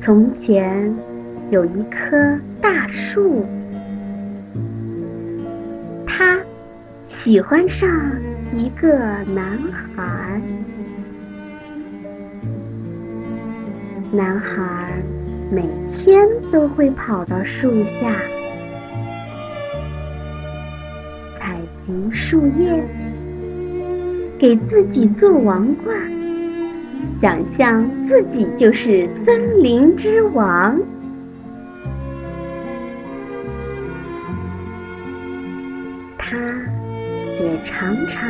从前有一棵大树，它喜欢上一个男孩。男孩每天都会跑到树下，采集树叶，给自己做王冠，想象自己就是森林之王。他也常常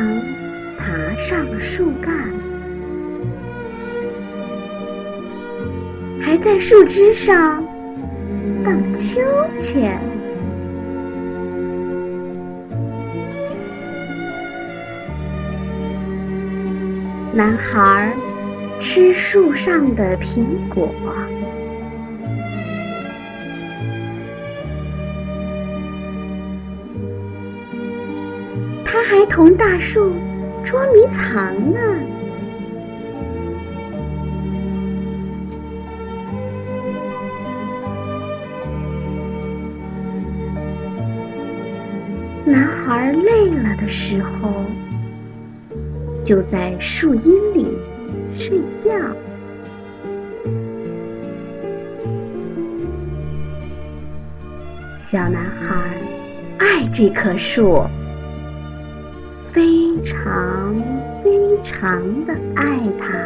爬上树干。还在树枝上荡秋千。男孩吃树上的苹果，他还同大树捉迷藏呢。男孩累了的时候，就在树荫里睡觉。小男孩爱这棵树，非常非常的爱它。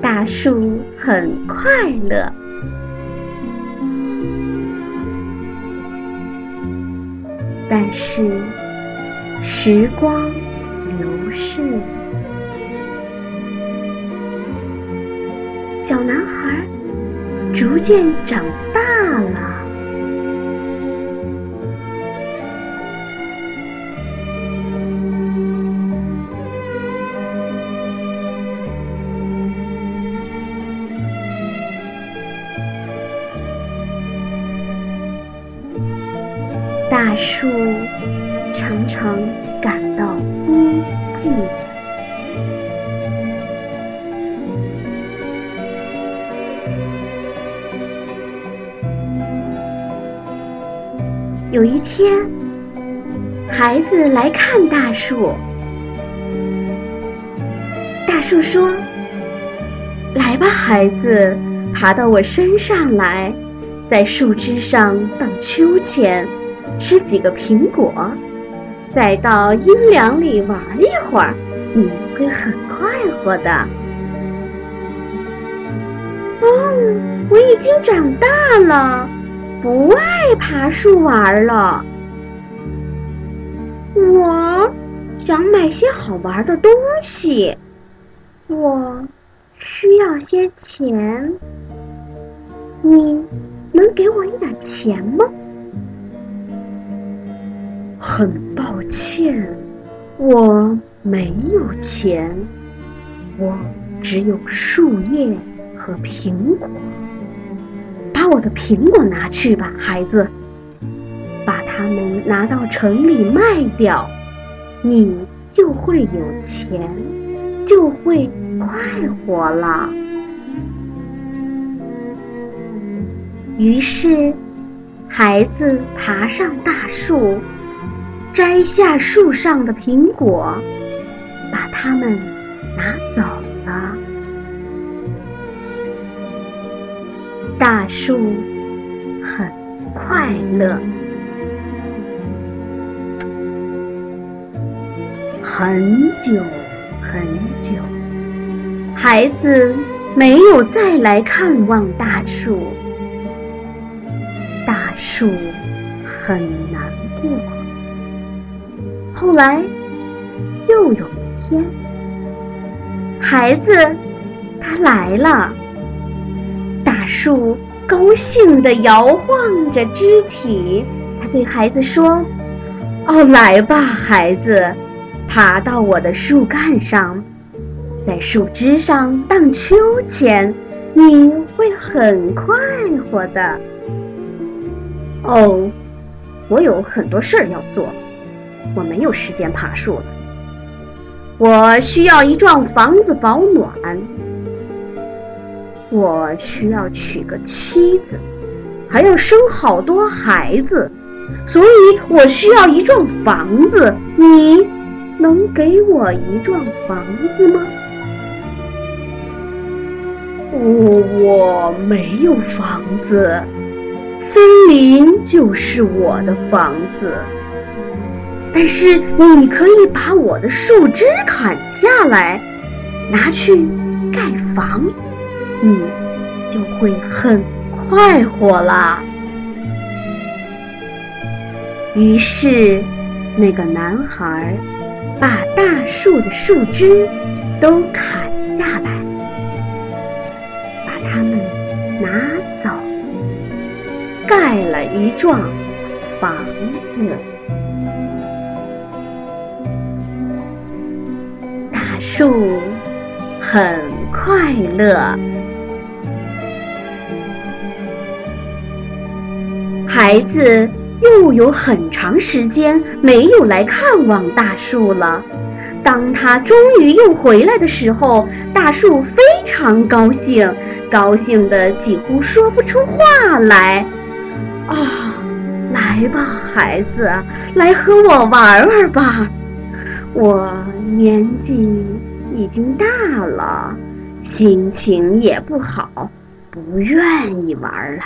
大树很快乐。但是，时光是，小男孩逐渐长大了。大树常常感到孤寂。有一天，孩子来看大树，大树说：“来吧，孩子，爬到我身上来，在树枝上荡秋千。”吃几个苹果，再到阴凉里玩一会儿，你会很快活的。哦，我已经长大了，不爱爬树玩了。我想买些好玩的东西，我需要些钱，你能给我一点钱吗？很抱歉，我没有钱，我只有树叶和苹果。把我的苹果拿去吧，孩子，把它们拿到城里卖掉，你就会有钱，就会快活了。于是，孩子爬上大树。摘下树上的苹果，把它们拿走了。大树很快乐。很久很久，孩子没有再来看望大树，大树很难过。后来，又有一天，孩子他来了。大树高兴地摇晃着肢体，他对孩子说：“哦，来吧，孩子，爬到我的树干上，在树枝上荡秋千，你会很快活的。”哦，我有很多事儿要做。我没有时间爬树了。我需要一幢房子保暖，我需要娶个妻子，还要生好多孩子，所以我需要一幢房子。你能给我一幢房子吗？我我没有房子，森林就是我的房子。但是你可以把我的树枝砍下来，拿去盖房，你就会很快活啦。于是，那个男孩把大树的树枝都砍下来，把它们拿走，盖了一幢房子。树很快乐。孩子又有很长时间没有来看望大树了。当他终于又回来的时候，大树非常高兴，高兴的几乎说不出话来。啊，来吧，孩子，来和我玩玩吧。我年纪已经大了，心情也不好，不愿意玩了。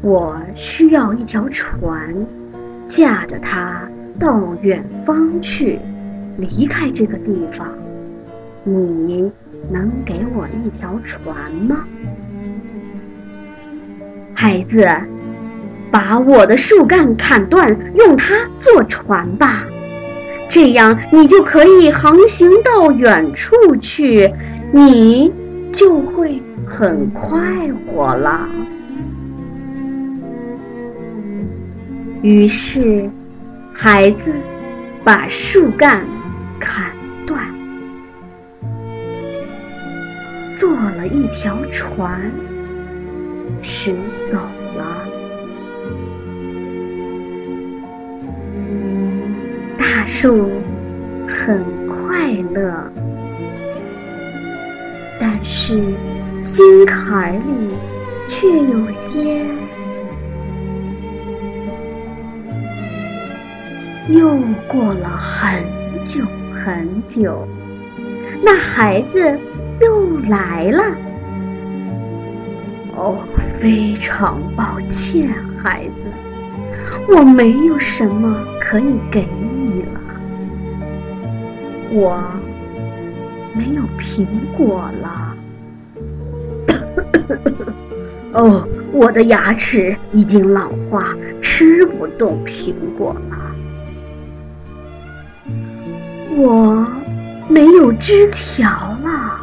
我需要一条船，驾着它到远方去，离开这个地方。你能给我一条船吗，孩子？把我的树干砍断，用它做船吧。这样，你就可以航行到远处去，你就会很快活了。于是，孩子把树干砍断，做了一条船，驶走了。树很快乐，但是心坎里却有些。又过了很久很久，那孩子又来了。哦，非常抱歉，孩子，我没有什么可以给你了。我没有苹果了。哦，我的牙齿已经老化，吃不动苹果了。我没有枝条了。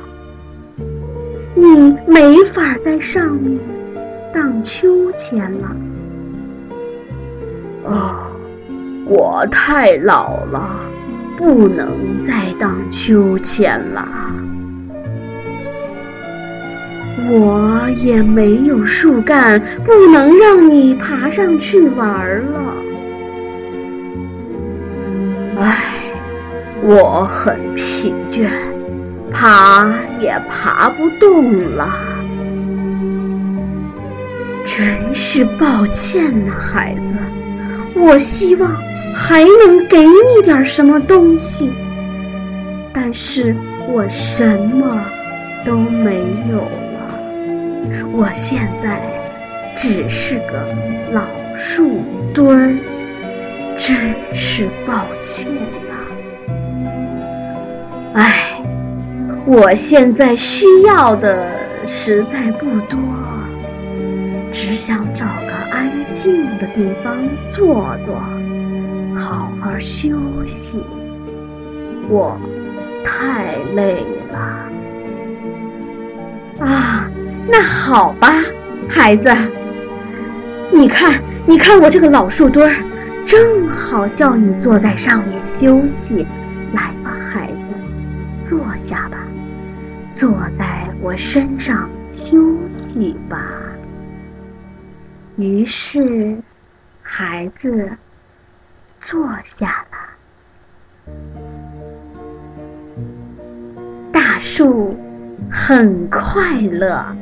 你没法在上面荡秋千了。哦，我太老了。不能再荡秋千了，我也没有树干，不能让你爬上去玩了。唉，我很疲倦，爬也爬不动了，真是抱歉呐，孩子。我希望。还能给你点什么东西，但是我什么都没有了。我现在只是个老树墩儿，真是抱歉呐。唉，我现在需要的实在不多，只想找个安静的地方坐坐。好好休息，我太累了。啊，那好吧，孩子，你看，你看我这个老树墩儿，正好叫你坐在上面休息。来吧，孩子，坐下吧，坐在我身上休息吧。于是，孩子。坐下了，大树很快乐。